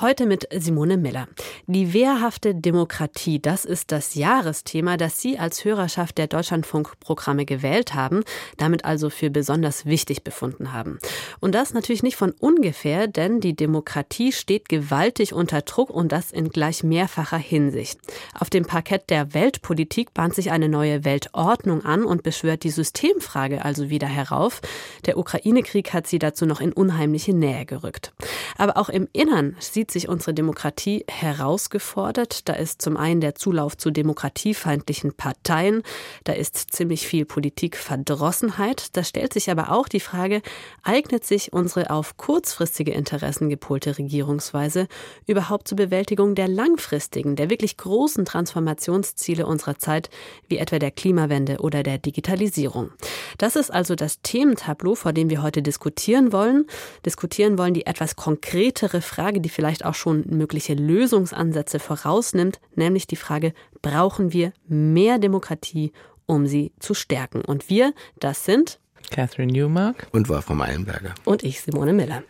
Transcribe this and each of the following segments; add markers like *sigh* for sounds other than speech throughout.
Heute mit Simone Miller. Die wehrhafte Demokratie, das ist das Jahresthema, das Sie als Hörerschaft der Deutschlandfunkprogramme gewählt haben, damit also für besonders wichtig befunden haben. Und das natürlich nicht von ungefähr, denn die Demokratie steht gewaltig unter Druck und das in gleich mehrfacher Hinsicht. Auf dem Parkett der Weltpolitik bahnt sich eine neue Weltordnung an und beschwört die Systemfrage also wieder herauf. Der Ukraine-Krieg hat sie dazu noch in unheimliche Nähe gerückt. Aber auch im Innern sieht sieht sich unsere Demokratie herausgefordert. Da ist zum einen der Zulauf zu demokratiefeindlichen Parteien, da ist ziemlich viel Politikverdrossenheit. Da stellt sich aber auch die Frage, eignet sich unsere auf kurzfristige Interessen gepolte Regierungsweise überhaupt zur Bewältigung der langfristigen, der wirklich großen Transformationsziele unserer Zeit, wie etwa der Klimawende oder der Digitalisierung? Das ist also das Thementableau, vor dem wir heute diskutieren wollen. Diskutieren wollen die etwas konkretere Frage, die vielleicht vielleicht auch schon mögliche Lösungsansätze vorausnimmt, nämlich die Frage, brauchen wir mehr Demokratie, um sie zu stärken? Und wir, das sind Catherine Newmark und Wolfram Eilenberger. Und ich, Simone Miller.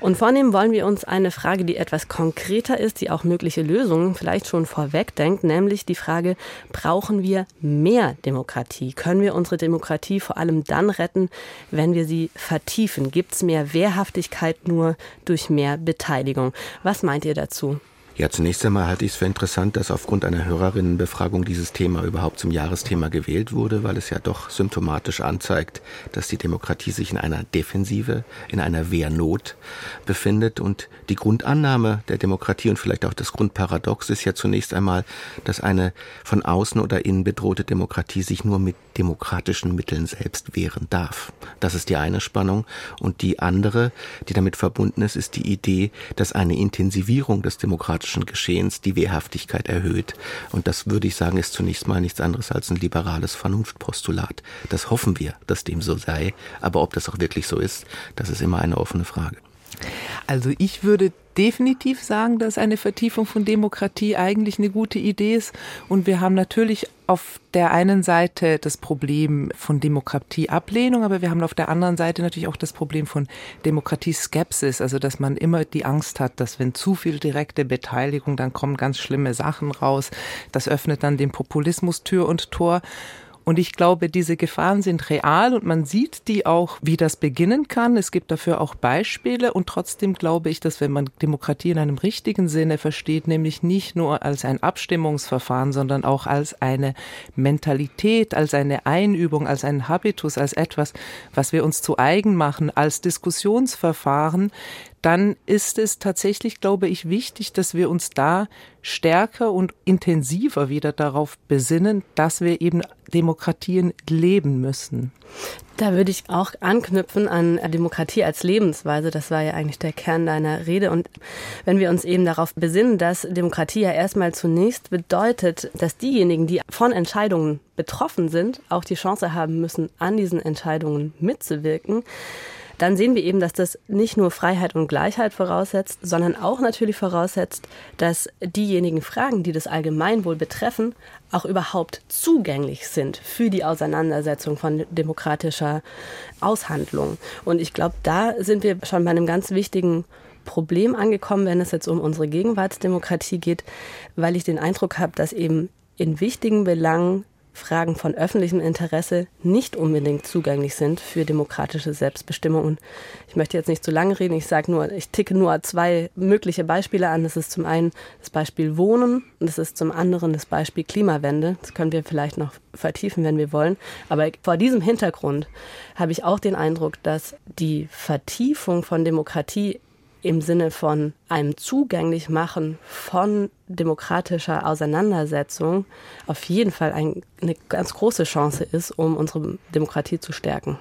Und vornehmen wollen wir uns eine Frage, die etwas konkreter ist, die auch mögliche Lösungen vielleicht schon vorwegdenkt, nämlich die Frage, brauchen wir mehr Demokratie? Können wir unsere Demokratie vor allem dann retten, wenn wir sie vertiefen? Gibt es mehr Wehrhaftigkeit nur durch mehr Beteiligung? Was meint ihr dazu? Ja, zunächst einmal halte ich es für interessant, dass aufgrund einer Hörerinnenbefragung dieses Thema überhaupt zum Jahresthema gewählt wurde, weil es ja doch symptomatisch anzeigt, dass die Demokratie sich in einer Defensive, in einer Wehrnot befindet. Und die Grundannahme der Demokratie und vielleicht auch das Grundparadox ist ja zunächst einmal, dass eine von außen oder innen bedrohte Demokratie sich nur mit demokratischen Mitteln selbst wehren darf. Das ist die eine Spannung. Und die andere, die damit verbunden ist, ist die Idee, dass eine Intensivierung des demokratischen Geschehens die Wehrhaftigkeit erhöht. Und das würde ich sagen, ist zunächst mal nichts anderes als ein liberales Vernunftpostulat. Das hoffen wir, dass dem so sei. Aber ob das auch wirklich so ist, das ist immer eine offene Frage. Also ich würde definitiv sagen, dass eine Vertiefung von Demokratie eigentlich eine gute Idee ist. Und wir haben natürlich auf der einen Seite das Problem von Demokratieablehnung, aber wir haben auf der anderen Seite natürlich auch das Problem von Demokratieskepsis, also dass man immer die Angst hat, dass wenn zu viel direkte Beteiligung, dann kommen ganz schlimme Sachen raus. Das öffnet dann dem Populismus Tür und Tor. Und ich glaube, diese Gefahren sind real und man sieht die auch, wie das beginnen kann. Es gibt dafür auch Beispiele und trotzdem glaube ich, dass wenn man Demokratie in einem richtigen Sinne versteht, nämlich nicht nur als ein Abstimmungsverfahren, sondern auch als eine Mentalität, als eine Einübung, als einen Habitus, als etwas, was wir uns zu eigen machen, als Diskussionsverfahren, dann ist es tatsächlich, glaube ich, wichtig, dass wir uns da stärker und intensiver wieder darauf besinnen, dass wir eben Demokratien leben müssen. Da würde ich auch anknüpfen an Demokratie als Lebensweise. Das war ja eigentlich der Kern deiner Rede. Und wenn wir uns eben darauf besinnen, dass Demokratie ja erstmal zunächst bedeutet, dass diejenigen, die von Entscheidungen betroffen sind, auch die Chance haben müssen, an diesen Entscheidungen mitzuwirken, dann sehen wir eben, dass das nicht nur Freiheit und Gleichheit voraussetzt, sondern auch natürlich voraussetzt, dass diejenigen Fragen, die das Allgemeinwohl betreffen, auch überhaupt zugänglich sind für die Auseinandersetzung von demokratischer Aushandlung. Und ich glaube, da sind wir schon bei einem ganz wichtigen Problem angekommen, wenn es jetzt um unsere Gegenwartsdemokratie geht, weil ich den Eindruck habe, dass eben in wichtigen Belangen Fragen von öffentlichem Interesse nicht unbedingt zugänglich sind für demokratische Selbstbestimmung. Ich möchte jetzt nicht zu lange reden, ich sage nur, ich ticke nur zwei mögliche Beispiele an. Das ist zum einen das Beispiel Wohnen und das ist zum anderen das Beispiel Klimawende. Das können wir vielleicht noch vertiefen, wenn wir wollen. Aber vor diesem Hintergrund habe ich auch den Eindruck, dass die Vertiefung von Demokratie im Sinne von einem zugänglich machen von demokratischer Auseinandersetzung auf jeden Fall ein, eine ganz große Chance ist, um unsere Demokratie zu stärken.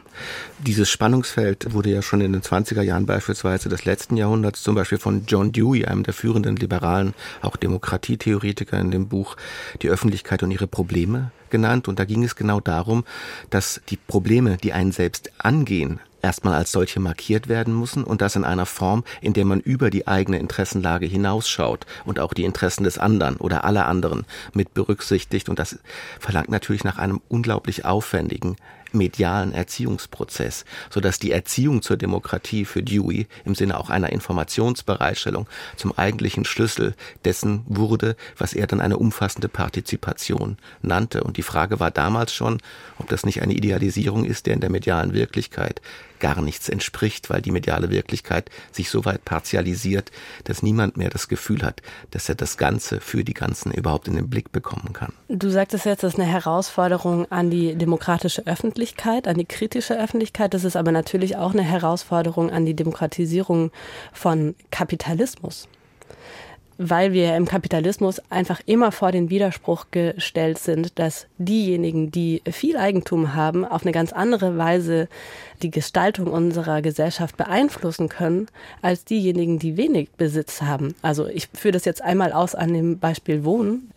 Dieses Spannungsfeld wurde ja schon in den 20er Jahren beispielsweise des letzten Jahrhunderts zum Beispiel von John Dewey, einem der führenden liberalen, auch Demokratietheoretiker in dem Buch Die Öffentlichkeit und ihre Probleme genannt. Und da ging es genau darum, dass die Probleme, die einen selbst angehen, erstmal als solche markiert werden müssen und das in einer Form, in der man über die eigene Interessenlage hinausschaut und auch die Interessen des anderen oder aller anderen mit berücksichtigt. Und das verlangt natürlich nach einem unglaublich aufwendigen medialen Erziehungsprozess, sodass die Erziehung zur Demokratie für Dewey im Sinne auch einer Informationsbereitstellung zum eigentlichen Schlüssel dessen wurde, was er dann eine umfassende Partizipation nannte. Und die Frage war damals schon, ob das nicht eine Idealisierung ist, der in der medialen Wirklichkeit gar nichts entspricht, weil die mediale Wirklichkeit sich so weit partialisiert, dass niemand mehr das Gefühl hat, dass er das Ganze für die Ganzen überhaupt in den Blick bekommen kann. Du sagtest jetzt, das ist eine Herausforderung an die demokratische Öffentlichkeit, an die kritische Öffentlichkeit. Das ist aber natürlich auch eine Herausforderung an die Demokratisierung von Kapitalismus weil wir im Kapitalismus einfach immer vor den Widerspruch gestellt sind, dass diejenigen, die viel Eigentum haben, auf eine ganz andere Weise die Gestaltung unserer Gesellschaft beeinflussen können, als diejenigen, die wenig Besitz haben. Also ich führe das jetzt einmal aus an dem Beispiel Wohnen.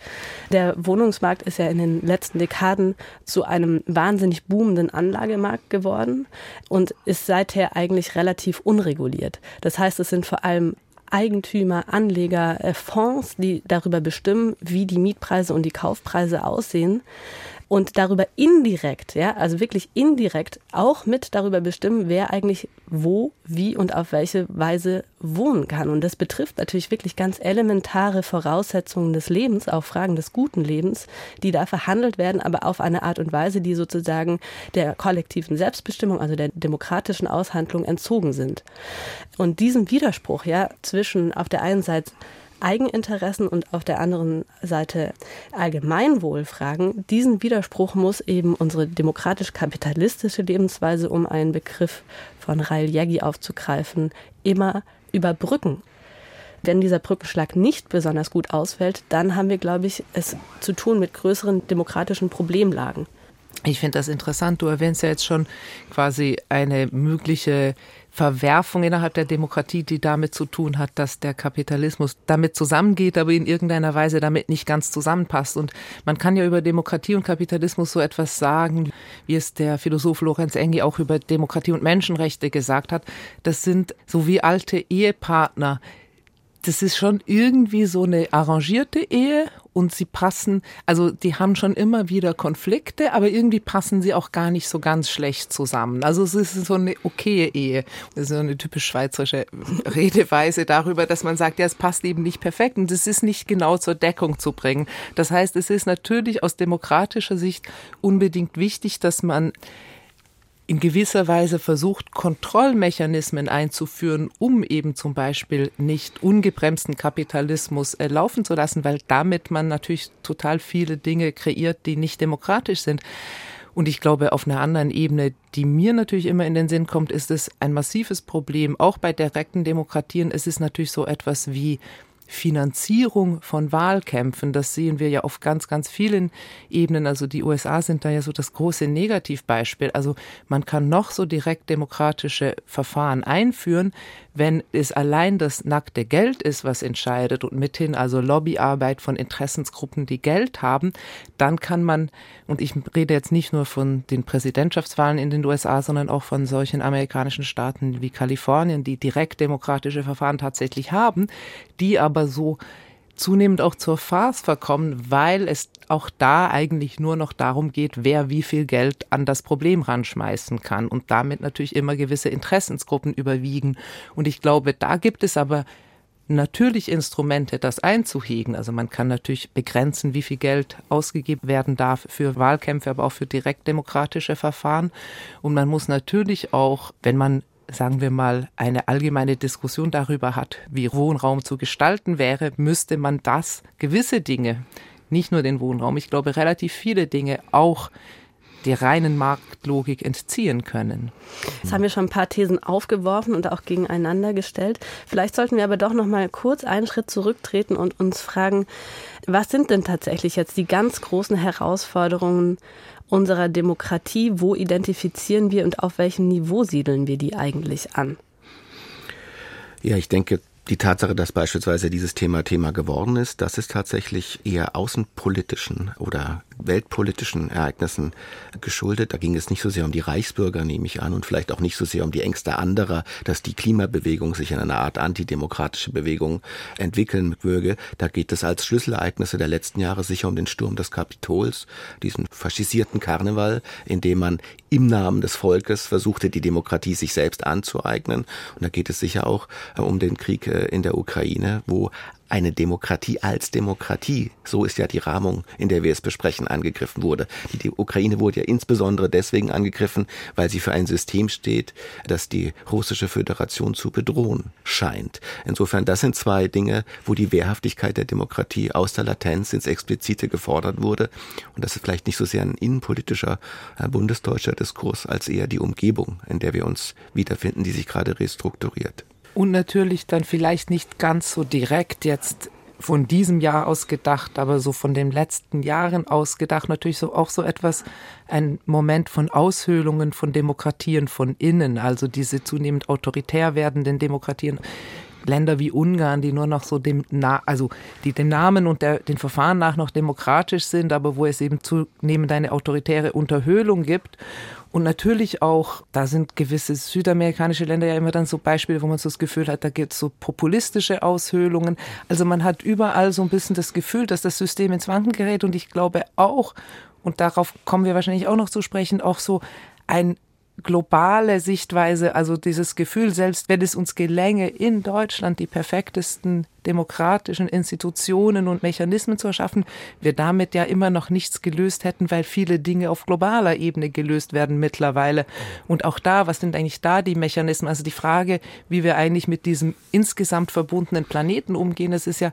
Der Wohnungsmarkt ist ja in den letzten Dekaden zu einem wahnsinnig boomenden Anlagemarkt geworden und ist seither eigentlich relativ unreguliert. Das heißt, es sind vor allem Eigentümer, Anleger, äh, Fonds, die darüber bestimmen, wie die Mietpreise und die Kaufpreise aussehen und darüber indirekt, ja, also wirklich indirekt auch mit darüber bestimmen, wer eigentlich wo, wie und auf welche Weise wohnen kann. Und das betrifft natürlich wirklich ganz elementare Voraussetzungen des Lebens, auch Fragen des guten Lebens, die da verhandelt werden, aber auf eine Art und Weise, die sozusagen der kollektiven Selbstbestimmung, also der demokratischen Aushandlung entzogen sind. Und diesen Widerspruch, ja, zwischen auf der einen Seite Eigeninteressen und auf der anderen Seite Allgemeinwohlfragen. Diesen Widerspruch muss eben unsere demokratisch-kapitalistische Lebensweise, um einen Begriff von Rail Jägi aufzugreifen, immer überbrücken. Wenn dieser Brückenschlag nicht besonders gut ausfällt, dann haben wir, glaube ich, es zu tun mit größeren demokratischen Problemlagen. Ich finde das interessant. Du erwähnst ja jetzt schon quasi eine mögliche Verwerfung innerhalb der Demokratie, die damit zu tun hat, dass der Kapitalismus damit zusammengeht, aber in irgendeiner Weise damit nicht ganz zusammenpasst. Und man kann ja über Demokratie und Kapitalismus so etwas sagen, wie es der Philosoph Lorenz Engi auch über Demokratie und Menschenrechte gesagt hat. Das sind so wie alte Ehepartner, das ist schon irgendwie so eine arrangierte Ehe und sie passen, also die haben schon immer wieder Konflikte, aber irgendwie passen sie auch gar nicht so ganz schlecht zusammen. Also es ist so eine okaye Ehe. Das ist so eine typisch schweizerische *laughs* Redeweise darüber, dass man sagt, ja, es passt eben nicht perfekt und es ist nicht genau zur Deckung zu bringen. Das heißt, es ist natürlich aus demokratischer Sicht unbedingt wichtig, dass man in gewisser Weise versucht, Kontrollmechanismen einzuführen, um eben zum Beispiel nicht ungebremsten Kapitalismus äh, laufen zu lassen, weil damit man natürlich total viele Dinge kreiert, die nicht demokratisch sind. Und ich glaube, auf einer anderen Ebene, die mir natürlich immer in den Sinn kommt, ist es ein massives Problem. Auch bei direkten Demokratien ist es natürlich so etwas wie Finanzierung von Wahlkämpfen. Das sehen wir ja auf ganz, ganz vielen Ebenen. Also die USA sind da ja so das große Negativbeispiel. Also man kann noch so direkt demokratische Verfahren einführen, wenn es allein das nackte Geld ist, was entscheidet und mithin also Lobbyarbeit von Interessensgruppen, die Geld haben, dann kann man, und ich rede jetzt nicht nur von den Präsidentschaftswahlen in den USA, sondern auch von solchen amerikanischen Staaten wie Kalifornien, die direkt demokratische Verfahren tatsächlich haben, die aber so zunehmend auch zur Farce verkommen, weil es auch da eigentlich nur noch darum geht, wer wie viel Geld an das Problem ranschmeißen kann und damit natürlich immer gewisse Interessensgruppen überwiegen. Und ich glaube, da gibt es aber natürlich Instrumente, das einzuhegen. Also man kann natürlich begrenzen, wie viel Geld ausgegeben werden darf für Wahlkämpfe, aber auch für direktdemokratische Verfahren. Und man muss natürlich auch, wenn man sagen wir mal, eine allgemeine Diskussion darüber hat, wie Wohnraum zu gestalten wäre, müsste man das gewisse Dinge, nicht nur den Wohnraum, ich glaube relativ viele Dinge auch der reinen Marktlogik entziehen können. Jetzt haben wir schon ein paar Thesen aufgeworfen und auch gegeneinander gestellt. Vielleicht sollten wir aber doch noch mal kurz einen Schritt zurücktreten und uns fragen, was sind denn tatsächlich jetzt die ganz großen Herausforderungen unserer Demokratie? Wo identifizieren wir und auf welchem Niveau siedeln wir die eigentlich an? Ja, ich denke, die Tatsache, dass beispielsweise dieses Thema Thema geworden ist, das ist tatsächlich eher außenpolitischen oder weltpolitischen Ereignissen geschuldet. Da ging es nicht so sehr um die Reichsbürger, nehme ich an, und vielleicht auch nicht so sehr um die Ängste anderer, dass die Klimabewegung sich in eine Art antidemokratische Bewegung entwickeln möge. Da geht es als Schlüsselereignisse der letzten Jahre sicher um den Sturm des Kapitols, diesen faschisierten Karneval, in dem man im Namen des Volkes versuchte, die Demokratie sich selbst anzueignen. Und da geht es sicher auch äh, um den Krieg äh, in der Ukraine, wo eine Demokratie als Demokratie, so ist ja die Rahmung, in der wir es besprechen, angegriffen wurde. Die Ukraine wurde ja insbesondere deswegen angegriffen, weil sie für ein System steht, das die russische Föderation zu bedrohen scheint. Insofern, das sind zwei Dinge, wo die Wehrhaftigkeit der Demokratie aus der Latenz ins Explizite gefordert wurde. Und das ist vielleicht nicht so sehr ein innenpolitischer äh, bundesdeutscher Diskurs als eher die Umgebung, in der wir uns wiederfinden, die sich gerade restrukturiert. Und natürlich dann vielleicht nicht ganz so direkt jetzt von diesem Jahr aus gedacht, aber so von den letzten Jahren aus gedacht, natürlich so auch so etwas, ein Moment von Aushöhlungen von Demokratien von innen, also diese zunehmend autoritär werdenden Demokratien. Länder wie Ungarn, die nur noch so dem, Na also die dem Namen und der, den Verfahren nach noch demokratisch sind, aber wo es eben zunehmend eine autoritäre Unterhöhlung gibt. Und natürlich auch, da sind gewisse südamerikanische Länder ja immer dann so Beispiele, wo man so das Gefühl hat, da gibt es so populistische Aushöhlungen. Also man hat überall so ein bisschen das Gefühl, dass das System ins Wanken gerät. Und ich glaube auch, und darauf kommen wir wahrscheinlich auch noch zu sprechen, auch so ein globale Sichtweise, also dieses Gefühl, selbst wenn es uns gelänge, in Deutschland die perfektesten demokratischen Institutionen und Mechanismen zu erschaffen, wir damit ja immer noch nichts gelöst hätten, weil viele Dinge auf globaler Ebene gelöst werden mittlerweile. Und auch da, was sind eigentlich da die Mechanismen? Also die Frage, wie wir eigentlich mit diesem insgesamt verbundenen Planeten umgehen, das ist ja,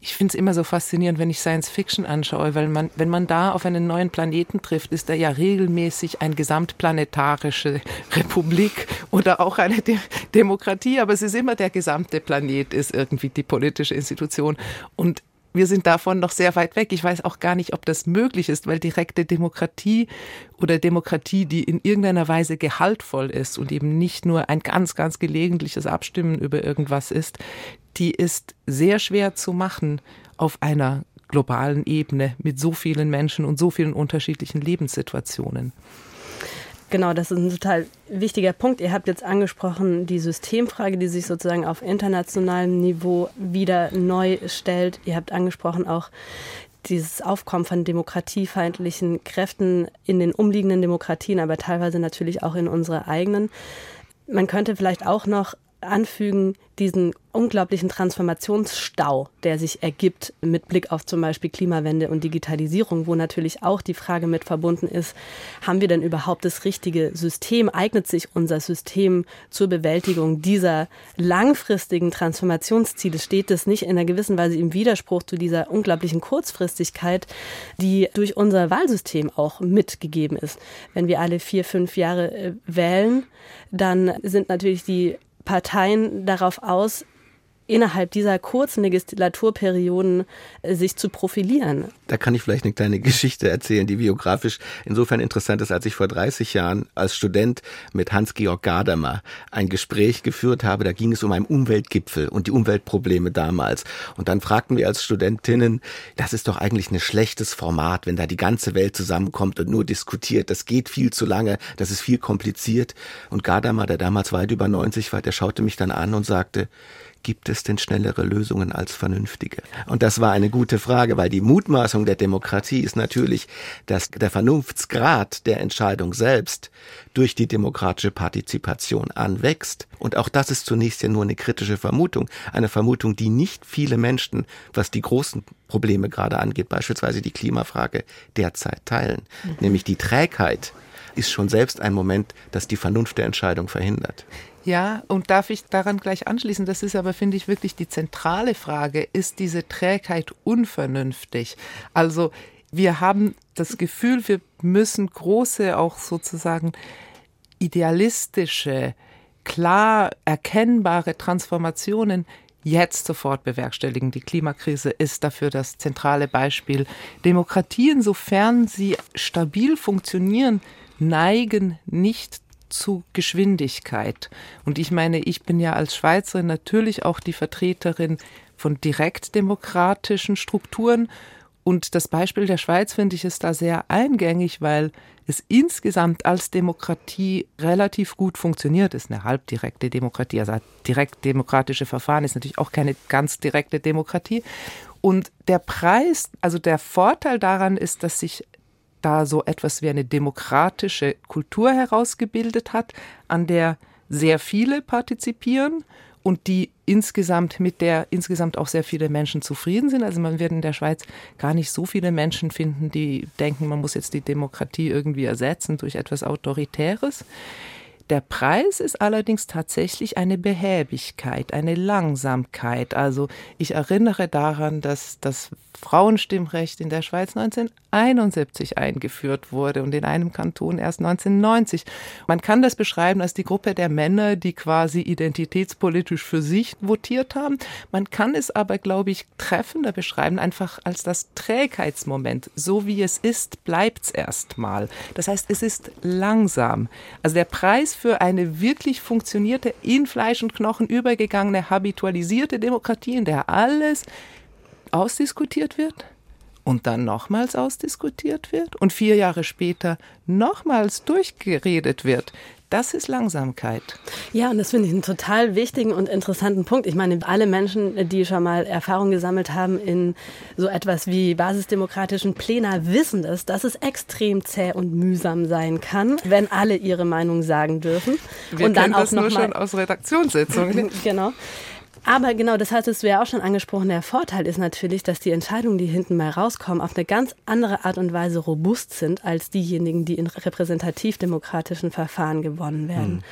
ich finde es immer so faszinierend, wenn ich Science Fiction anschaue, weil man, wenn man da auf einen neuen Planeten trifft, ist er ja regelmäßig eine gesamtplanetarische *laughs* Republik oder auch eine De Demokratie, aber es ist immer der gesamte Planet ist irgendwie die Politik politische Institution. Und wir sind davon noch sehr weit weg. Ich weiß auch gar nicht, ob das möglich ist, weil direkte Demokratie oder Demokratie, die in irgendeiner Weise gehaltvoll ist und eben nicht nur ein ganz, ganz gelegentliches Abstimmen über irgendwas ist, die ist sehr schwer zu machen auf einer globalen Ebene mit so vielen Menschen und so vielen unterschiedlichen Lebenssituationen. Genau, das ist ein total wichtiger Punkt. Ihr habt jetzt angesprochen, die Systemfrage, die sich sozusagen auf internationalem Niveau wieder neu stellt. Ihr habt angesprochen auch dieses Aufkommen von demokratiefeindlichen Kräften in den umliegenden Demokratien, aber teilweise natürlich auch in unsere eigenen. Man könnte vielleicht auch noch anfügen, diesen unglaublichen Transformationsstau, der sich ergibt mit Blick auf zum Beispiel Klimawende und Digitalisierung, wo natürlich auch die Frage mit verbunden ist, haben wir denn überhaupt das richtige System? Eignet sich unser System zur Bewältigung dieser langfristigen Transformationsziele? Steht es nicht in einer gewissen Weise im Widerspruch zu dieser unglaublichen Kurzfristigkeit, die durch unser Wahlsystem auch mitgegeben ist? Wenn wir alle vier, fünf Jahre äh, wählen, dann sind natürlich die Parteien darauf aus, innerhalb dieser kurzen Legislaturperioden äh, sich zu profilieren. Da kann ich vielleicht eine kleine Geschichte erzählen, die biografisch insofern interessant ist, als ich vor 30 Jahren als Student mit Hans-Georg Gadamer ein Gespräch geführt habe. Da ging es um einen Umweltgipfel und die Umweltprobleme damals. Und dann fragten wir als Studentinnen, das ist doch eigentlich ein schlechtes Format, wenn da die ganze Welt zusammenkommt und nur diskutiert. Das geht viel zu lange, das ist viel kompliziert. Und Gadamer, der damals weit über 90 war, der schaute mich dann an und sagte, gibt es denn schnellere Lösungen als vernünftige? Und das war eine gute Frage, weil die Mutmaßung der Demokratie ist natürlich, dass der Vernunftsgrad der Entscheidung selbst durch die demokratische Partizipation anwächst. Und auch das ist zunächst ja nur eine kritische Vermutung, eine Vermutung, die nicht viele Menschen, was die großen Probleme gerade angeht, beispielsweise die Klimafrage, derzeit teilen, mhm. nämlich die Trägheit ist schon selbst ein Moment, das die Vernunft der Entscheidung verhindert. Ja, und darf ich daran gleich anschließen? Das ist aber, finde ich, wirklich die zentrale Frage. Ist diese Trägheit unvernünftig? Also, wir haben das Gefühl, wir müssen große, auch sozusagen idealistische, klar erkennbare Transformationen jetzt sofort bewerkstelligen. Die Klimakrise ist dafür das zentrale Beispiel. Demokratien, sofern sie stabil funktionieren, neigen nicht zu Geschwindigkeit. Und ich meine, ich bin ja als Schweizerin natürlich auch die Vertreterin von direktdemokratischen Strukturen. Und das Beispiel der Schweiz finde ich ist da sehr eingängig, weil es insgesamt als Demokratie relativ gut funktioniert. Es ist eine halbdirekte Demokratie, also direkt demokratische Verfahren ist natürlich auch keine ganz direkte Demokratie. Und der Preis, also der Vorteil daran ist, dass sich da so etwas wie eine demokratische Kultur herausgebildet hat, an der sehr viele partizipieren und die insgesamt mit der insgesamt auch sehr viele Menschen zufrieden sind. Also man wird in der Schweiz gar nicht so viele Menschen finden, die denken, man muss jetzt die Demokratie irgendwie ersetzen durch etwas Autoritäres. Der Preis ist allerdings tatsächlich eine Behäbigkeit, eine Langsamkeit. Also ich erinnere daran, dass das Frauenstimmrecht in der Schweiz 1971 eingeführt wurde und in einem Kanton erst 1990. Man kann das beschreiben als die Gruppe der Männer, die quasi identitätspolitisch für sich votiert haben. Man kann es aber, glaube ich, treffender beschreiben, einfach als das Trägheitsmoment. So wie es ist, bleibt es erstmal. Das heißt, es ist langsam. Also der Preis für eine wirklich funktionierte, in Fleisch und Knochen übergegangene, habitualisierte Demokratie, in der alles ausdiskutiert wird und dann nochmals ausdiskutiert wird und vier Jahre später nochmals durchgeredet wird. Das ist Langsamkeit. Ja, und das finde ich einen total wichtigen und interessanten Punkt. Ich meine, alle Menschen, die schon mal Erfahrung gesammelt haben in so etwas wie basisdemokratischen Plänen, wissen es, dass es extrem zäh und mühsam sein kann, wenn alle ihre Meinung sagen dürfen. Wir und dann auch das nur mal, schon aus Redaktionssitzungen. *laughs* genau. Aber genau, das hattest du ja auch schon angesprochen. Der Vorteil ist natürlich, dass die Entscheidungen, die hinten mal rauskommen, auf eine ganz andere Art und Weise robust sind als diejenigen, die in repräsentativ-demokratischen Verfahren gewonnen werden. Mhm.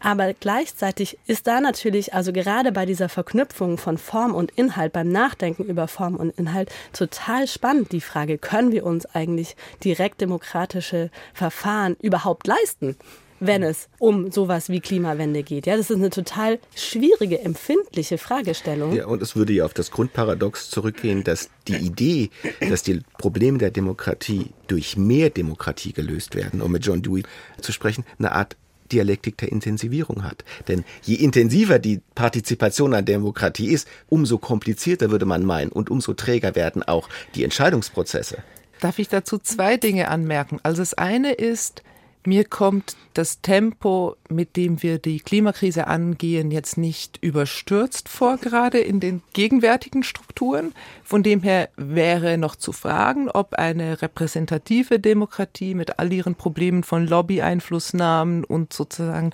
Aber gleichzeitig ist da natürlich, also gerade bei dieser Verknüpfung von Form und Inhalt, beim Nachdenken über Form und Inhalt, total spannend die Frage, können wir uns eigentlich direkt demokratische Verfahren überhaupt leisten? Wenn es um sowas wie Klimawende geht. Ja, das ist eine total schwierige, empfindliche Fragestellung. Ja, und es würde ja auf das Grundparadox zurückgehen, dass die Idee, dass die Probleme der Demokratie durch mehr Demokratie gelöst werden, um mit John Dewey zu sprechen, eine Art Dialektik der Intensivierung hat. Denn je intensiver die Partizipation an Demokratie ist, umso komplizierter würde man meinen und umso träger werden auch die Entscheidungsprozesse. Darf ich dazu zwei Dinge anmerken? Also das eine ist, mir kommt das Tempo, mit dem wir die Klimakrise angehen, jetzt nicht überstürzt vor, gerade in den gegenwärtigen Strukturen. Von dem her wäre noch zu fragen, ob eine repräsentative Demokratie mit all ihren Problemen von Lobby-Einflussnahmen und sozusagen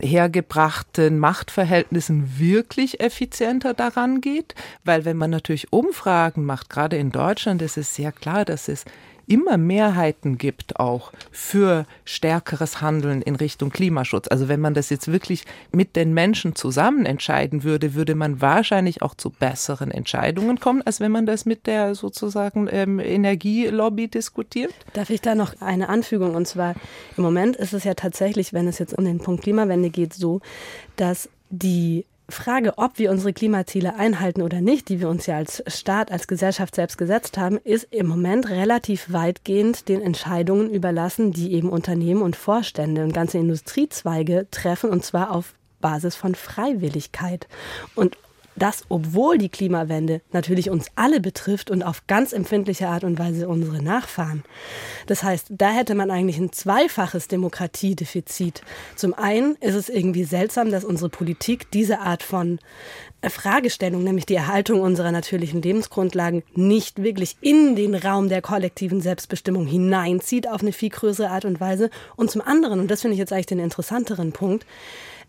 hergebrachten Machtverhältnissen wirklich effizienter daran geht. Weil wenn man natürlich Umfragen macht, gerade in Deutschland, ist es sehr klar, dass es immer Mehrheiten gibt auch für stärkeres Handeln in Richtung Klimaschutz. Also wenn man das jetzt wirklich mit den Menschen zusammen entscheiden würde, würde man wahrscheinlich auch zu besseren Entscheidungen kommen, als wenn man das mit der sozusagen ähm, Energielobby diskutiert. Darf ich da noch eine Anfügung? Und zwar im Moment ist es ja tatsächlich, wenn es jetzt um den Punkt Klimawende geht, so, dass die Frage, ob wir unsere Klimaziele einhalten oder nicht, die wir uns ja als Staat, als Gesellschaft selbst gesetzt haben, ist im Moment relativ weitgehend den Entscheidungen überlassen, die eben Unternehmen und Vorstände und ganze Industriezweige treffen, und zwar auf Basis von Freiwilligkeit. Und das, obwohl die Klimawende natürlich uns alle betrifft und auf ganz empfindliche Art und Weise unsere Nachfahren. Das heißt, da hätte man eigentlich ein zweifaches Demokratiedefizit. Zum einen ist es irgendwie seltsam, dass unsere Politik diese Art von Fragestellung, nämlich die Erhaltung unserer natürlichen Lebensgrundlagen, nicht wirklich in den Raum der kollektiven Selbstbestimmung hineinzieht auf eine viel größere Art und Weise. Und zum anderen, und das finde ich jetzt eigentlich den interessanteren Punkt,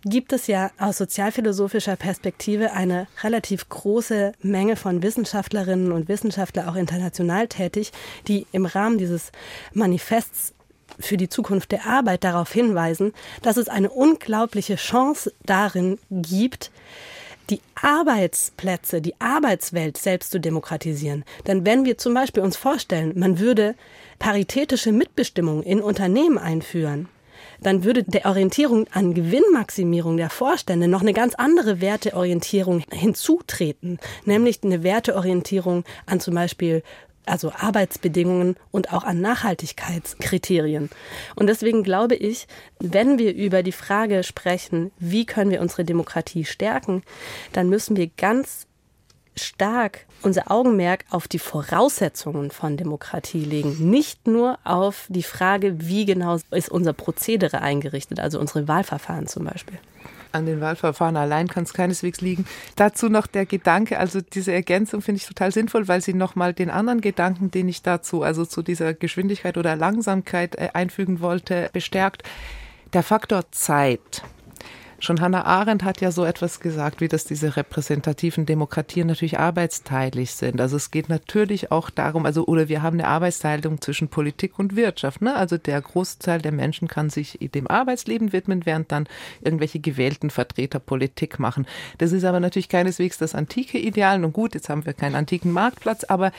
gibt es ja aus sozialphilosophischer Perspektive eine relativ große Menge von Wissenschaftlerinnen und Wissenschaftlern, auch international tätig, die im Rahmen dieses Manifests für die Zukunft der Arbeit darauf hinweisen, dass es eine unglaubliche Chance darin gibt, die Arbeitsplätze, die Arbeitswelt selbst zu demokratisieren. Denn wenn wir zum Beispiel uns vorstellen, man würde paritätische Mitbestimmung in Unternehmen einführen, dann würde der Orientierung an Gewinnmaximierung der Vorstände noch eine ganz andere Werteorientierung hinzutreten, nämlich eine Werteorientierung an zum Beispiel also Arbeitsbedingungen und auch an Nachhaltigkeitskriterien. Und deswegen glaube ich, wenn wir über die Frage sprechen, wie können wir unsere Demokratie stärken, dann müssen wir ganz stark unser Augenmerk auf die Voraussetzungen von Demokratie legen, nicht nur auf die Frage, wie genau ist unser Prozedere eingerichtet, also unsere Wahlverfahren zum Beispiel an den Wahlverfahren allein kann es keineswegs liegen. Dazu noch der Gedanke, also diese Ergänzung finde ich total sinnvoll, weil sie nochmal den anderen Gedanken, den ich dazu, also zu dieser Geschwindigkeit oder Langsamkeit äh, einfügen wollte, bestärkt. Der Faktor Zeit Schon Hannah Arendt hat ja so etwas gesagt, wie dass diese repräsentativen Demokratien natürlich arbeitsteilig sind. Also es geht natürlich auch darum, also oder wir haben eine Arbeitsteilung zwischen Politik und Wirtschaft. Ne? Also der Großteil der Menschen kann sich dem Arbeitsleben widmen, während dann irgendwelche gewählten Vertreter Politik machen. Das ist aber natürlich keineswegs das antike Ideal. Und gut, jetzt haben wir keinen antiken Marktplatz, aber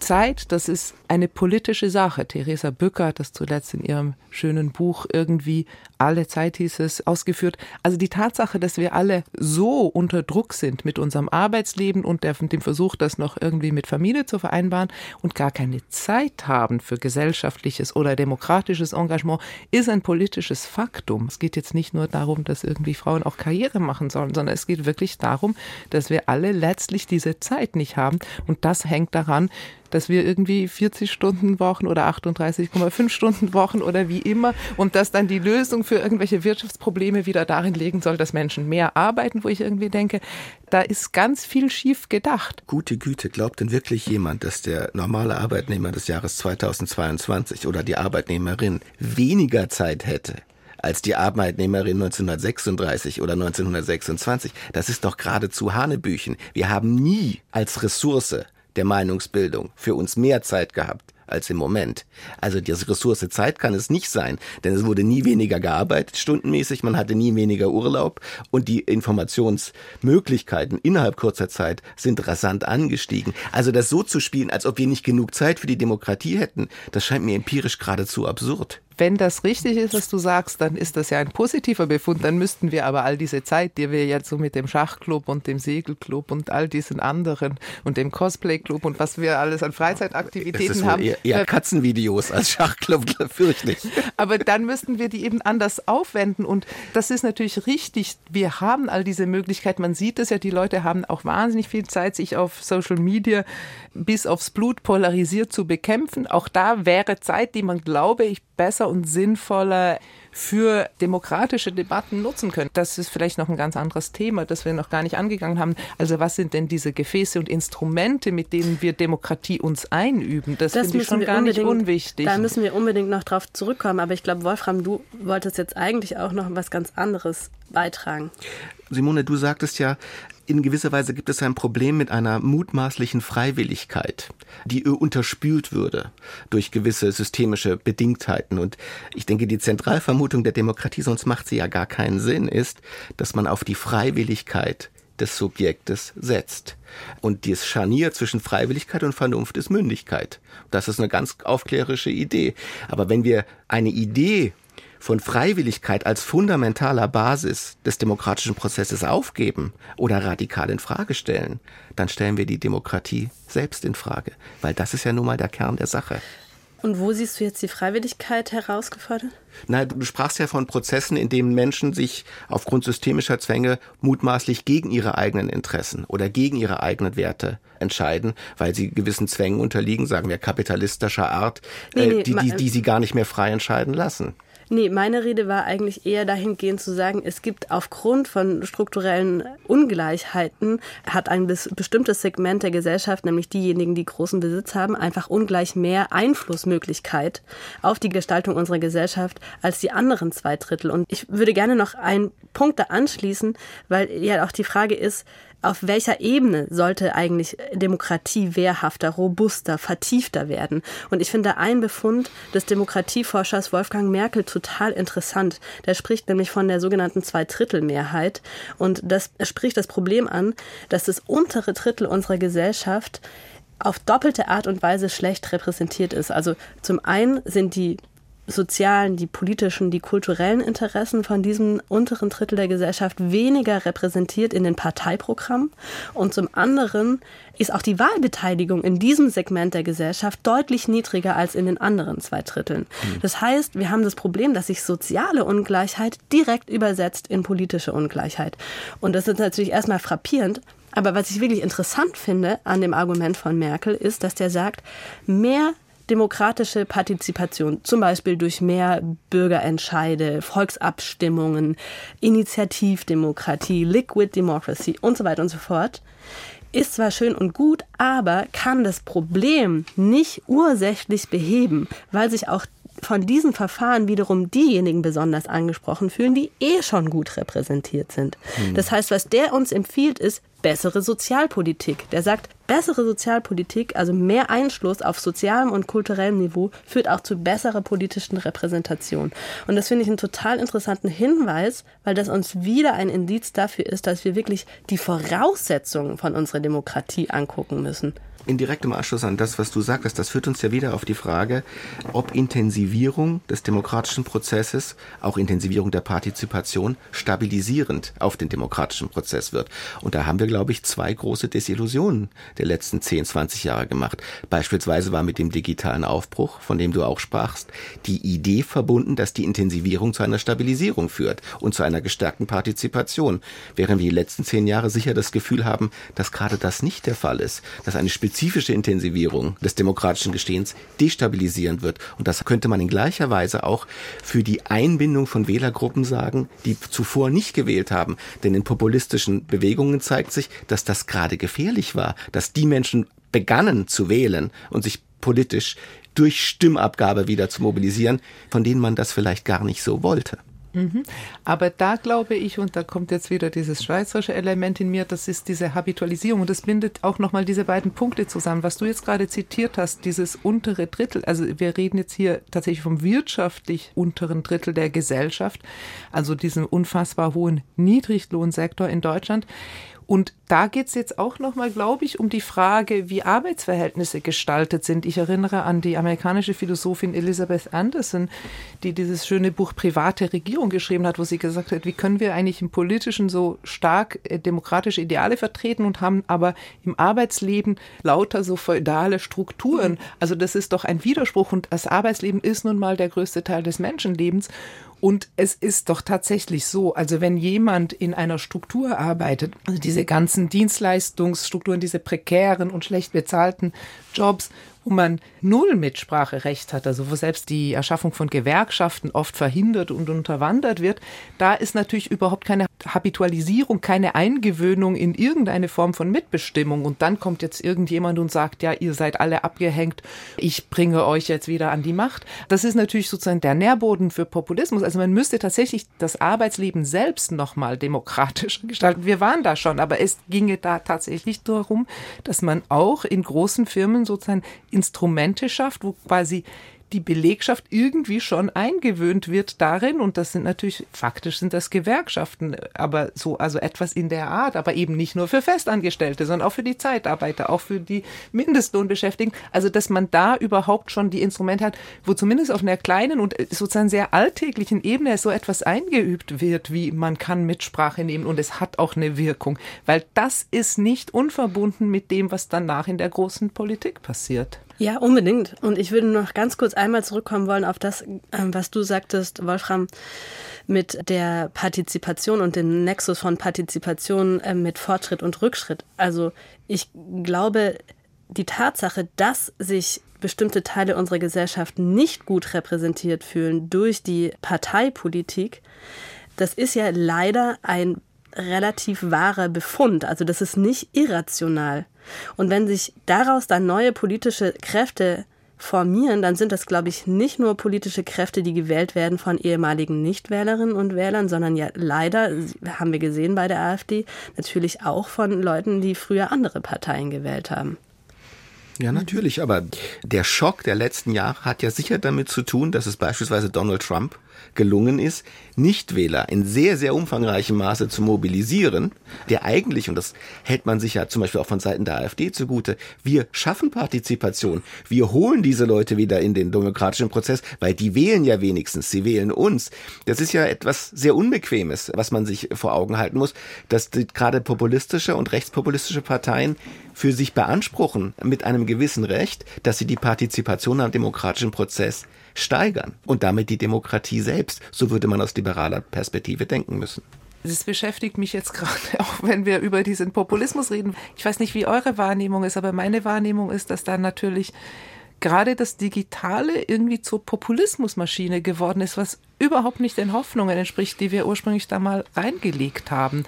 Zeit, das ist eine politische Sache. Theresa Bücker hat das zuletzt in ihrem schönen Buch irgendwie alle Zeit hieß es ausgeführt. Also die Tatsache, dass wir alle so unter Druck sind mit unserem Arbeitsleben und dem Versuch, das noch irgendwie mit Familie zu vereinbaren und gar keine Zeit haben für gesellschaftliches oder demokratisches Engagement, ist ein politisches Faktum. Es geht jetzt nicht nur darum, dass irgendwie Frauen auch Karriere machen sollen, sondern es geht wirklich darum, dass wir alle letztlich diese Zeit nicht haben. Und das hängt daran, dass wir irgendwie 40 Stunden Wochen oder 38,5 Stunden Wochen oder wie immer und dass dann die Lösung für irgendwelche Wirtschaftsprobleme wieder darin liegen soll, dass Menschen mehr arbeiten, wo ich irgendwie denke, da ist ganz viel schief gedacht. Gute Güte, glaubt denn wirklich jemand, dass der normale Arbeitnehmer des Jahres 2022 oder die Arbeitnehmerin weniger Zeit hätte? als die Arbeitnehmerin 1936 oder 1926. Das ist doch geradezu Hanebüchen. Wir haben nie als Ressource der Meinungsbildung für uns mehr Zeit gehabt als im Moment. Also die Ressource Zeit kann es nicht sein, denn es wurde nie weniger gearbeitet stundenmäßig, man hatte nie weniger Urlaub und die Informationsmöglichkeiten innerhalb kurzer Zeit sind rasant angestiegen. Also das so zu spielen, als ob wir nicht genug Zeit für die Demokratie hätten, das scheint mir empirisch geradezu absurd wenn das richtig ist, was du sagst, dann ist das ja ein positiver Befund. Dann müssten wir aber all diese Zeit, die wir jetzt so mit dem Schachclub und dem Segelclub und all diesen anderen und dem Cosplayclub und was wir alles an Freizeitaktivitäten haben. Eher, eher Katzenvideos als Schachclub, *laughs* fürchte ich. Aber dann müssten wir die eben anders aufwenden. Und das ist natürlich richtig. Wir haben all diese Möglichkeiten. Man sieht es ja, die Leute haben auch wahnsinnig viel Zeit, sich auf Social Media bis aufs Blut polarisiert zu bekämpfen. Auch da wäre Zeit, die man, glaube ich, besser und sinnvoller für demokratische Debatten nutzen können. Das ist vielleicht noch ein ganz anderes Thema, das wir noch gar nicht angegangen haben. Also was sind denn diese Gefäße und Instrumente, mit denen wir Demokratie uns einüben? Das, das finde ich schon gar nicht unwichtig. Da müssen wir unbedingt noch drauf zurückkommen. Aber ich glaube, Wolfram, du wolltest jetzt eigentlich auch noch was ganz anderes beitragen. Simone, du sagtest ja, in gewisser Weise gibt es ein Problem mit einer mutmaßlichen Freiwilligkeit, die unterspült würde durch gewisse systemische Bedingtheiten. Und ich denke, die Zentralvermutung der Demokratie, sonst macht sie ja gar keinen Sinn, ist, dass man auf die Freiwilligkeit des Subjektes setzt. Und dieses Scharnier zwischen Freiwilligkeit und Vernunft ist Mündigkeit. Das ist eine ganz aufklärische Idee. Aber wenn wir eine Idee von Freiwilligkeit als fundamentaler Basis des demokratischen Prozesses aufgeben oder radikal in Frage stellen, dann stellen wir die Demokratie selbst in Frage, weil das ist ja nun mal der Kern der Sache. Und wo siehst du jetzt die Freiwilligkeit herausgefordert? Na, du sprachst ja von Prozessen, in denen Menschen sich aufgrund systemischer Zwänge mutmaßlich gegen ihre eigenen Interessen oder gegen ihre eigenen Werte entscheiden, weil sie gewissen Zwängen unterliegen, sagen wir kapitalistischer Art, nee, nee, äh, die, die, die sie gar nicht mehr frei entscheiden lassen. Nee, meine Rede war eigentlich eher dahingehend zu sagen, es gibt aufgrund von strukturellen Ungleichheiten, hat ein bestimmtes Segment der Gesellschaft, nämlich diejenigen, die großen Besitz haben, einfach ungleich mehr Einflussmöglichkeit auf die Gestaltung unserer Gesellschaft als die anderen zwei Drittel. Und ich würde gerne noch einen Punkt da anschließen, weil ja auch die Frage ist, auf welcher Ebene sollte eigentlich Demokratie wehrhafter, robuster, vertiefter werden? Und ich finde einen Befund des Demokratieforschers Wolfgang Merkel total interessant. Der spricht nämlich von der sogenannten Zweidrittelmehrheit. Und das spricht das Problem an, dass das untere Drittel unserer Gesellschaft auf doppelte Art und Weise schlecht repräsentiert ist. Also zum einen sind die sozialen, die politischen, die kulturellen Interessen von diesem unteren Drittel der Gesellschaft weniger repräsentiert in den Parteiprogrammen. Und zum anderen ist auch die Wahlbeteiligung in diesem Segment der Gesellschaft deutlich niedriger als in den anderen zwei Dritteln. Mhm. Das heißt, wir haben das Problem, dass sich soziale Ungleichheit direkt übersetzt in politische Ungleichheit. Und das ist natürlich erstmal frappierend, Aber was ich wirklich interessant finde an dem Argument von Merkel ist, dass der sagt, mehr demokratische Partizipation, zum Beispiel durch mehr Bürgerentscheide, Volksabstimmungen, Initiativdemokratie, Liquid Democracy und so weiter und so fort, ist zwar schön und gut, aber kann das Problem nicht ursächlich beheben, weil sich auch von diesen Verfahren wiederum diejenigen besonders angesprochen fühlen, die eh schon gut repräsentiert sind. Hm. Das heißt, was der uns empfiehlt, ist bessere Sozialpolitik. Der sagt, bessere Sozialpolitik, also mehr Einschluss auf sozialem und kulturellem Niveau, führt auch zu besserer politischen Repräsentation. Und das finde ich einen total interessanten Hinweis, weil das uns wieder ein Indiz dafür ist, dass wir wirklich die Voraussetzungen von unserer Demokratie angucken müssen in direktem Anschluss an das, was du sagtest, das führt uns ja wieder auf die Frage, ob Intensivierung des demokratischen Prozesses, auch Intensivierung der Partizipation, stabilisierend auf den demokratischen Prozess wird. Und da haben wir, glaube ich, zwei große Desillusionen der letzten 10, 20 Jahre gemacht. Beispielsweise war mit dem digitalen Aufbruch, von dem du auch sprachst, die Idee verbunden, dass die Intensivierung zu einer Stabilisierung führt und zu einer gestärkten Partizipation, während wir die letzten zehn Jahre sicher das Gefühl haben, dass gerade das nicht der Fall ist, dass eine spezifische Intensivierung des demokratischen Gestehens destabilisierend wird. Und das könnte man in gleicher Weise auch für die Einbindung von Wählergruppen sagen, die zuvor nicht gewählt haben. Denn in populistischen Bewegungen zeigt sich, dass das gerade gefährlich war, dass die Menschen begannen zu wählen und sich politisch durch Stimmabgabe wieder zu mobilisieren, von denen man das vielleicht gar nicht so wollte. Mhm. Aber da glaube ich, und da kommt jetzt wieder dieses schweizerische Element in mir, das ist diese Habitualisierung und das bindet auch nochmal diese beiden Punkte zusammen, was du jetzt gerade zitiert hast, dieses untere Drittel, also wir reden jetzt hier tatsächlich vom wirtschaftlich unteren Drittel der Gesellschaft, also diesem unfassbar hohen Niedriglohnsektor in Deutschland. Und da geht es jetzt auch nochmal, glaube ich, um die Frage, wie Arbeitsverhältnisse gestaltet sind. Ich erinnere an die amerikanische Philosophin Elizabeth Anderson, die dieses schöne Buch Private Regierung geschrieben hat, wo sie gesagt hat, wie können wir eigentlich im Politischen so stark äh, demokratische Ideale vertreten und haben aber im Arbeitsleben lauter so feudale Strukturen. Also das ist doch ein Widerspruch und das Arbeitsleben ist nun mal der größte Teil des Menschenlebens. Und es ist doch tatsächlich so, also wenn jemand in einer Struktur arbeitet, also diese ganzen Dienstleistungsstrukturen, diese prekären und schlecht bezahlten Jobs, wo man null Mitspracherecht hat, also wo selbst die Erschaffung von Gewerkschaften oft verhindert und unterwandert wird, da ist natürlich überhaupt keine Habitualisierung, keine Eingewöhnung in irgendeine Form von Mitbestimmung. Und dann kommt jetzt irgendjemand und sagt, ja, ihr seid alle abgehängt, ich bringe euch jetzt wieder an die Macht. Das ist natürlich sozusagen der Nährboden für Populismus. Also man müsste tatsächlich das Arbeitsleben selbst nochmal demokratisch gestalten. Wir waren da schon, aber es ginge da tatsächlich darum, dass man auch in großen Firmen sozusagen Instrumente schafft, wo quasi die Belegschaft irgendwie schon eingewöhnt wird darin. Und das sind natürlich faktisch sind das Gewerkschaften, aber so also etwas in der Art, aber eben nicht nur für Festangestellte, sondern auch für die Zeitarbeiter, auch für die Mindestlohnbeschäftigten, also dass man da überhaupt schon die Instrumente hat, wo zumindest auf einer kleinen und sozusagen sehr alltäglichen Ebene so etwas eingeübt wird, wie man kann Mitsprache nehmen und es hat auch eine Wirkung, weil das ist nicht unverbunden mit dem, was danach in der großen Politik passiert. Ja, unbedingt. Und ich würde noch ganz kurz einmal zurückkommen wollen auf das, ähm, was du sagtest, Wolfram, mit der Partizipation und dem Nexus von Partizipation ähm, mit Fortschritt und Rückschritt. Also ich glaube, die Tatsache, dass sich bestimmte Teile unserer Gesellschaft nicht gut repräsentiert fühlen durch die Parteipolitik, das ist ja leider ein relativ wahrer Befund. Also das ist nicht irrational. Und wenn sich daraus dann neue politische Kräfte formieren, dann sind das, glaube ich, nicht nur politische Kräfte, die gewählt werden von ehemaligen Nichtwählerinnen und Wählern, sondern ja leider, haben wir gesehen bei der AfD, natürlich auch von Leuten, die früher andere Parteien gewählt haben. Ja, natürlich, aber der Schock der letzten Jahre hat ja sicher damit zu tun, dass es beispielsweise Donald Trump gelungen ist, Nichtwähler in sehr, sehr umfangreichem Maße zu mobilisieren, der eigentlich, und das hält man sich ja zum Beispiel auch von Seiten der AfD zugute, wir schaffen Partizipation, wir holen diese Leute wieder in den demokratischen Prozess, weil die wählen ja wenigstens, sie wählen uns. Das ist ja etwas sehr Unbequemes, was man sich vor Augen halten muss, dass gerade populistische und rechtspopulistische Parteien für sich beanspruchen, mit einem gewissen Recht, dass sie die Partizipation am demokratischen Prozess steigern und damit die Demokratie selbst. So würde man aus liberaler Perspektive denken müssen. Das beschäftigt mich jetzt gerade, *laughs* auch wenn wir über diesen Populismus reden. Ich weiß nicht, wie eure Wahrnehmung ist, aber meine Wahrnehmung ist, dass da natürlich gerade das Digitale irgendwie zur Populismusmaschine geworden ist, was überhaupt nicht den Hoffnungen entspricht, die wir ursprünglich da mal reingelegt haben.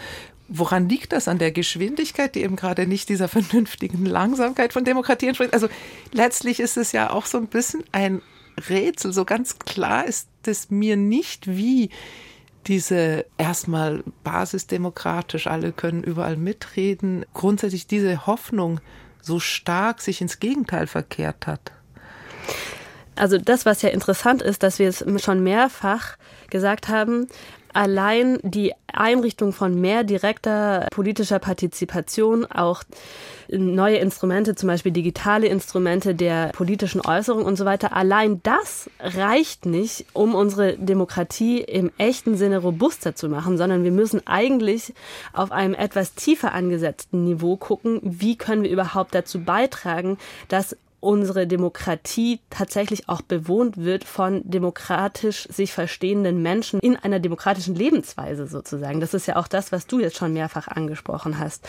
Woran liegt das? An der Geschwindigkeit, die eben gerade nicht dieser *laughs* vernünftigen Langsamkeit von Demokratie entspricht? Also letztlich ist es ja auch so ein bisschen ein Rätsel. So ganz klar ist es mir nicht, wie diese erstmal basisdemokratisch, alle können überall mitreden, grundsätzlich diese Hoffnung so stark sich ins Gegenteil verkehrt hat. Also das, was ja interessant ist, dass wir es schon mehrfach gesagt haben, allein die Einrichtung von mehr direkter politischer Partizipation, auch neue Instrumente, zum Beispiel digitale Instrumente der politischen Äußerung und so weiter, allein das reicht nicht, um unsere Demokratie im echten Sinne robuster zu machen, sondern wir müssen eigentlich auf einem etwas tiefer angesetzten Niveau gucken, wie können wir überhaupt dazu beitragen, dass unsere Demokratie tatsächlich auch bewohnt wird von demokratisch sich verstehenden Menschen in einer demokratischen Lebensweise sozusagen. Das ist ja auch das, was du jetzt schon mehrfach angesprochen hast.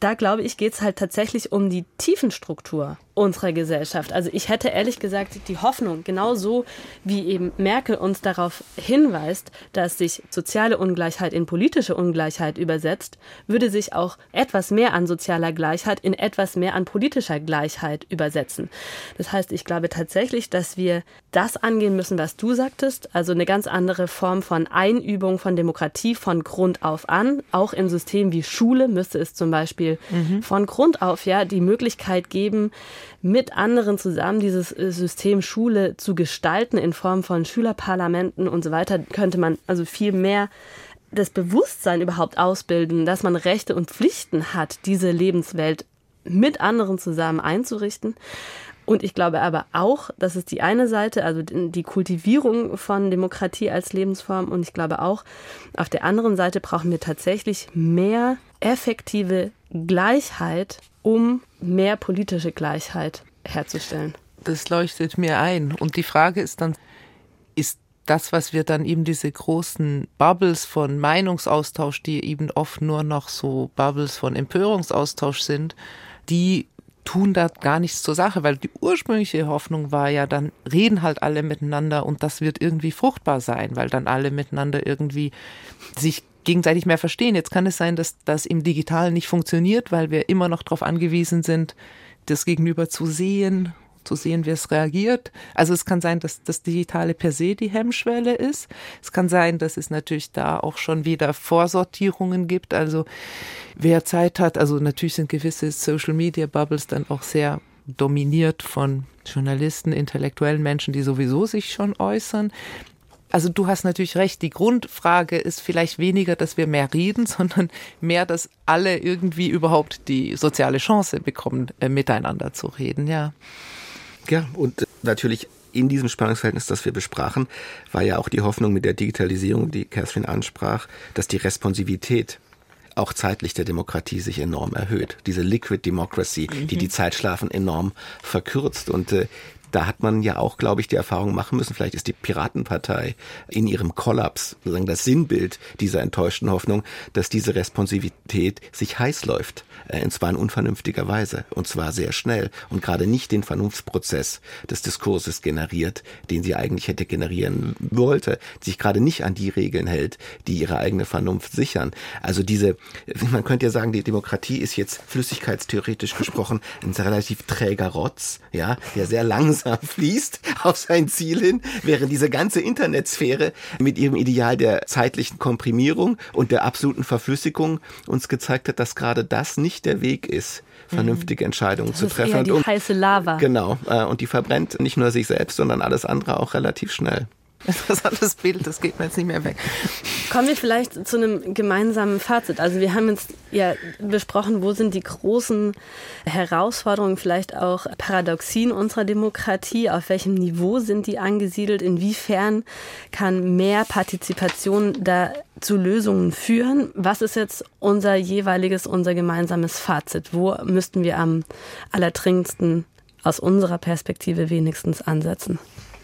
Da glaube ich, geht es halt tatsächlich um die Tiefenstruktur unserer Gesellschaft. Also ich hätte ehrlich gesagt die Hoffnung, genauso wie eben Merkel uns darauf hinweist, dass sich soziale Ungleichheit in politische Ungleichheit übersetzt, würde sich auch etwas mehr an sozialer Gleichheit in etwas mehr an politischer Gleichheit übersetzen. Das heißt, ich glaube tatsächlich, dass wir das angehen müssen, was du sagtest, also eine ganz andere Form von Einübung von Demokratie von Grund auf an. Auch in Systemen wie Schule müsste es zum Beispiel mhm. von Grund auf ja die Möglichkeit geben, mit anderen zusammen dieses äh, System Schule zu gestalten in Form von Schülerparlamenten und so weiter, könnte man also viel mehr das Bewusstsein überhaupt ausbilden, dass man Rechte und Pflichten hat, diese Lebenswelt mit anderen zusammen einzurichten. Und ich glaube aber auch, das ist die eine Seite, also die Kultivierung von Demokratie als Lebensform. Und ich glaube auch, auf der anderen Seite brauchen wir tatsächlich mehr effektive Gleichheit um mehr politische Gleichheit herzustellen. Das leuchtet mir ein. Und die Frage ist dann, ist das, was wir dann eben diese großen Bubbles von Meinungsaustausch, die eben oft nur noch so Bubbles von Empörungsaustausch sind, die tun da gar nichts zur Sache, weil die ursprüngliche Hoffnung war ja, dann reden halt alle miteinander und das wird irgendwie fruchtbar sein, weil dann alle miteinander irgendwie sich gegenseitig mehr verstehen. Jetzt kann es sein, dass das im Digitalen nicht funktioniert, weil wir immer noch darauf angewiesen sind, das Gegenüber zu sehen, zu sehen, wie es reagiert. Also es kann sein, dass das Digitale per se die Hemmschwelle ist. Es kann sein, dass es natürlich da auch schon wieder Vorsortierungen gibt. Also wer Zeit hat, also natürlich sind gewisse Social Media Bubbles dann auch sehr dominiert von Journalisten, intellektuellen Menschen, die sowieso sich schon äußern. Also du hast natürlich recht, die Grundfrage ist vielleicht weniger, dass wir mehr reden, *laughs* sondern mehr, dass alle irgendwie überhaupt die soziale Chance bekommen, äh, miteinander zu reden, ja. Ja, und natürlich in diesem Spannungsverhältnis, das wir besprachen, war ja auch die Hoffnung mit der Digitalisierung, die Catherine ansprach, dass die Responsivität auch zeitlich der Demokratie sich enorm erhöht. Diese Liquid Democracy, mhm. die die Zeitschlafen enorm verkürzt. Und äh, da hat man ja auch, glaube ich, die Erfahrung machen müssen, vielleicht ist die Piratenpartei in ihrem Kollaps sozusagen das Sinnbild dieser enttäuschten Hoffnung, dass diese Responsivität sich heiß läuft, äh, und zwar in unvernünftiger Weise, und zwar sehr schnell und gerade nicht den Vernunftsprozess des Diskurses generiert, den sie eigentlich hätte generieren wollte, sich gerade nicht an die Regeln hält, die ihre eigene Vernunft sichern. Also diese, man könnte ja sagen, die Demokratie ist jetzt flüssigkeitstheoretisch gesprochen ein relativ träger Rotz, ja, der sehr langsam langsam fließt auf sein Ziel hin, während diese ganze Internetsphäre mit ihrem Ideal der zeitlichen Komprimierung und der absoluten Verflüssigung uns gezeigt hat, dass gerade das nicht der Weg ist vernünftige Entscheidungen das zu ist treffen. Eher die und, heiße Lava. Genau. Äh, und die verbrennt nicht nur sich selbst, sondern alles andere auch relativ schnell *laughs* interessantes Bild, das geht mir jetzt nicht mehr weg. Kommen wir vielleicht zu einem gemeinsamen Fazit. Also wir haben jetzt ja besprochen, wo sind die großen Herausforderungen, vielleicht auch Paradoxien unserer Demokratie, auf welchem Niveau sind die angesiedelt, inwiefern kann mehr Partizipation da zu Lösungen führen. Was ist jetzt unser jeweiliges, unser gemeinsames Fazit? Wo müssten wir am allerdringendsten aus unserer Perspektive wenigstens ansetzen?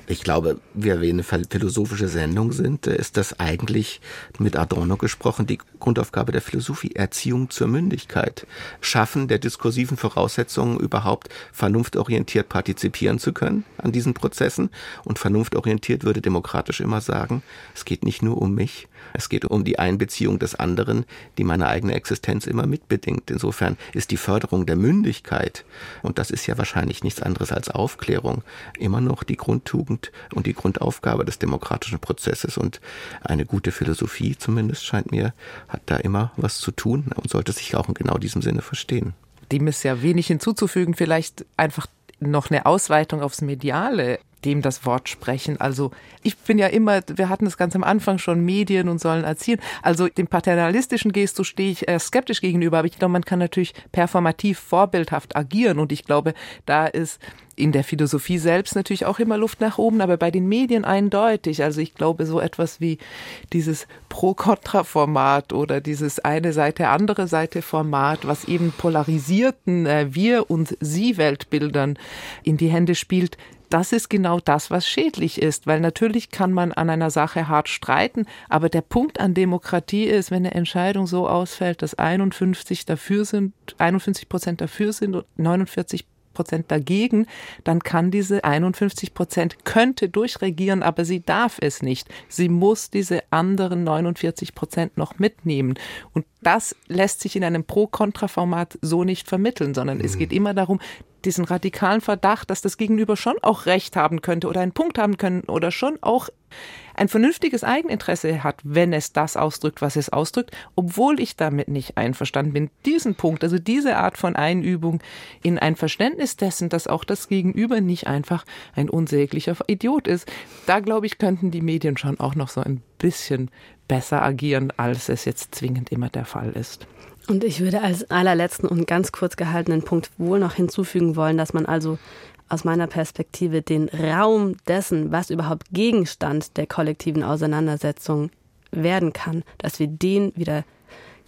Ich glaube, wir eine philosophische Sendung sind, ist das eigentlich mit Adorno gesprochen die Grundaufgabe der Philosophie, Erziehung zur Mündigkeit, Schaffen der diskursiven Voraussetzungen überhaupt vernunftorientiert partizipieren zu können an diesen Prozessen? Und vernunftorientiert würde demokratisch immer sagen, es geht nicht nur um mich, es geht um die Einbeziehung des anderen, die meine eigene Existenz immer mitbedingt. Insofern ist die Förderung der Mündigkeit, und das ist ja wahrscheinlich nichts anderes als Aufklärung, immer noch die Grundtugend und die Grundaufgabe des demokratischen Prozesses. Und eine gute Philosophie zumindest scheint mir, hat da immer was zu tun und sollte sich auch in genau diesem Sinne verstehen. Dem ist ja wenig hinzuzufügen, vielleicht einfach noch eine Ausweitung aufs Mediale dem das Wort sprechen. Also ich bin ja immer, wir hatten das ganz am Anfang schon, Medien und sollen erziehen. Also dem paternalistischen Gestus stehe ich skeptisch gegenüber, aber ich glaube, man kann natürlich performativ vorbildhaft agieren und ich glaube, da ist in der Philosophie selbst natürlich auch immer Luft nach oben, aber bei den Medien eindeutig. Also ich glaube, so etwas wie dieses Pro-Kontra-Format oder dieses eine Seite, andere Seite Format, was eben polarisierten äh, Wir- und Sie-Weltbildern in die Hände spielt, das ist genau das, was schädlich ist, weil natürlich kann man an einer Sache hart streiten, aber der Punkt an Demokratie ist, wenn eine Entscheidung so ausfällt, dass 51 dafür sind, 51 Prozent dafür sind und 49 Prozent dagegen, dann kann diese 51 Prozent könnte durchregieren, aber sie darf es nicht. Sie muss diese anderen 49 Prozent noch mitnehmen. Und das lässt sich in einem Pro-Kontra-Format so nicht vermitteln, sondern mhm. es geht immer darum, diesen radikalen Verdacht, dass das Gegenüber schon auch Recht haben könnte oder einen Punkt haben können oder schon auch ein vernünftiges Eigeninteresse hat, wenn es das ausdrückt, was es ausdrückt, obwohl ich damit nicht einverstanden bin. Diesen Punkt, also diese Art von Einübung in ein Verständnis dessen, dass auch das Gegenüber nicht einfach ein unsäglicher Idiot ist, da glaube ich, könnten die Medien schon auch noch so ein bisschen besser agieren, als es jetzt zwingend immer der Fall ist. Und ich würde als allerletzten und ganz kurz gehaltenen Punkt wohl noch hinzufügen wollen, dass man also aus meiner Perspektive den Raum dessen, was überhaupt Gegenstand der kollektiven Auseinandersetzung werden kann, dass wir den wieder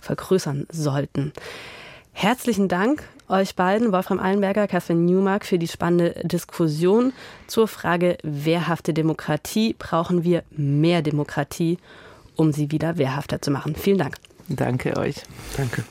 vergrößern sollten. Herzlichen Dank euch beiden, Wolfram Eilenberger, Catherine Newmark, für die spannende Diskussion zur Frage wehrhafte Demokratie. Brauchen wir mehr Demokratie, um sie wieder wehrhafter zu machen? Vielen Dank. Danke euch. Danke.